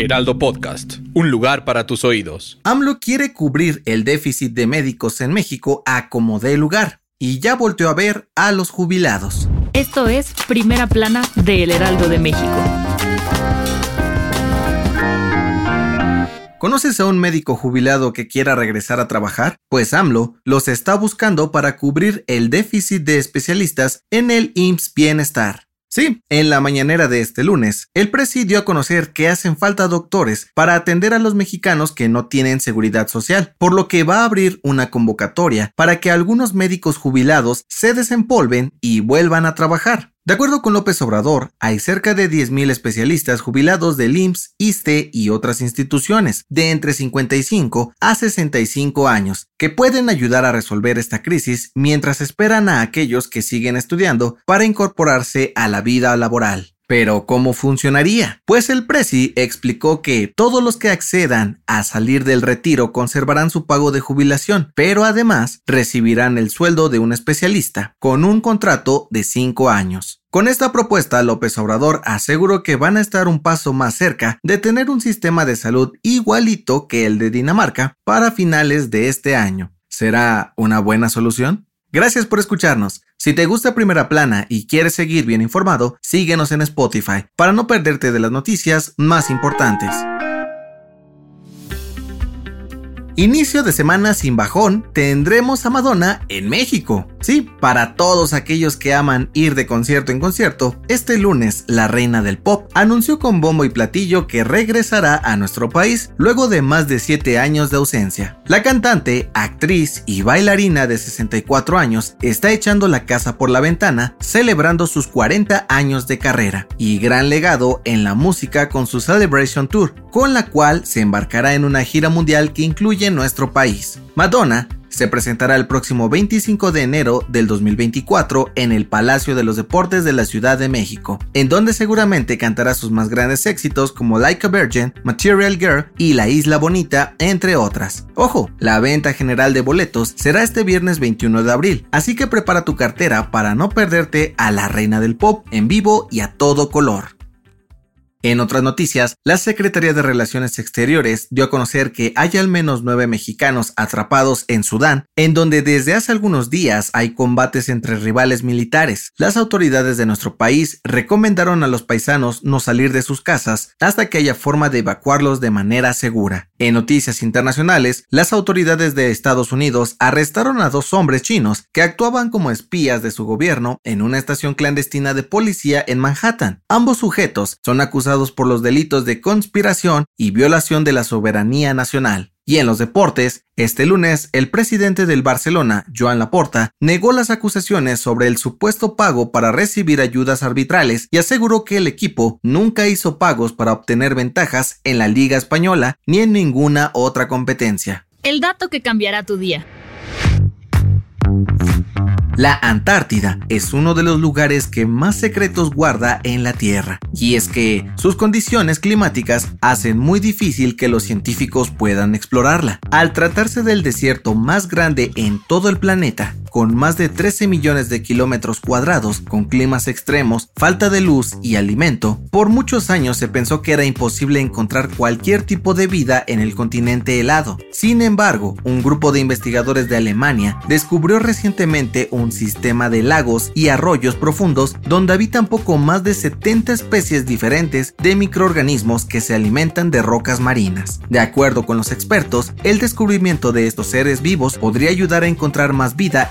Heraldo Podcast, un lugar para tus oídos. AMLO quiere cubrir el déficit de médicos en México a como dé lugar y ya volteó a ver a los jubilados. Esto es Primera Plana de El Heraldo de México. ¿Conoces a un médico jubilado que quiera regresar a trabajar? Pues AMLO los está buscando para cubrir el déficit de especialistas en el IMSS Bienestar. Sí, en la mañanera de este lunes, el presidio dio a conocer que hacen falta doctores para atender a los mexicanos que no tienen seguridad social, por lo que va a abrir una convocatoria para que algunos médicos jubilados se desempolven y vuelvan a trabajar. De acuerdo con López Obrador, hay cerca de 10.000 especialistas jubilados del IMSS, ISTE y otras instituciones de entre 55 a 65 años que pueden ayudar a resolver esta crisis mientras esperan a aquellos que siguen estudiando para incorporarse a la vida laboral. Pero ¿cómo funcionaría? Pues el Presi explicó que todos los que accedan a salir del retiro conservarán su pago de jubilación, pero además recibirán el sueldo de un especialista, con un contrato de 5 años. Con esta propuesta, López Obrador aseguró que van a estar un paso más cerca de tener un sistema de salud igualito que el de Dinamarca para finales de este año. ¿Será una buena solución? Gracias por escucharnos. Si te gusta Primera Plana y quieres seguir bien informado, síguenos en Spotify para no perderte de las noticias más importantes. Inicio de semana sin bajón, tendremos a Madonna en México. Sí, para todos aquellos que aman ir de concierto en concierto, este lunes la reina del pop anunció con bombo y platillo que regresará a nuestro país luego de más de 7 años de ausencia. La cantante, actriz y bailarina de 64 años está echando la casa por la ventana celebrando sus 40 años de carrera y gran legado en la música con su Celebration Tour, con la cual se embarcará en una gira mundial que incluye nuestro país. Madonna se presentará el próximo 25 de enero del 2024 en el Palacio de los Deportes de la Ciudad de México, en donde seguramente cantará sus más grandes éxitos como Like a Virgin, Material Girl y La Isla Bonita, entre otras. Ojo, la venta general de boletos será este viernes 21 de abril, así que prepara tu cartera para no perderte a la reina del pop en vivo y a todo color. En otras noticias, la Secretaría de Relaciones Exteriores dio a conocer que hay al menos nueve mexicanos atrapados en Sudán, en donde desde hace algunos días hay combates entre rivales militares. Las autoridades de nuestro país recomendaron a los paisanos no salir de sus casas hasta que haya forma de evacuarlos de manera segura. En noticias internacionales, las autoridades de Estados Unidos arrestaron a dos hombres chinos que actuaban como espías de su gobierno en una estación clandestina de policía en Manhattan. Ambos sujetos son acusados por los delitos de conspiración y violación de la soberanía nacional. Y en los deportes, este lunes, el presidente del Barcelona, Joan Laporta, negó las acusaciones sobre el supuesto pago para recibir ayudas arbitrales y aseguró que el equipo nunca hizo pagos para obtener ventajas en la Liga Española ni en ninguna otra competencia. El dato que cambiará tu día. La Antártida es uno de los lugares que más secretos guarda en la Tierra, y es que sus condiciones climáticas hacen muy difícil que los científicos puedan explorarla. Al tratarse del desierto más grande en todo el planeta, con más de 13 millones de kilómetros cuadrados, con climas extremos, falta de luz y alimento, por muchos años se pensó que era imposible encontrar cualquier tipo de vida en el continente helado. Sin embargo, un grupo de investigadores de Alemania descubrió recientemente un sistema de lagos y arroyos profundos donde habitan poco más de 70 especies diferentes de microorganismos que se alimentan de rocas marinas. De acuerdo con los expertos, el descubrimiento de estos seres vivos podría ayudar a encontrar más vida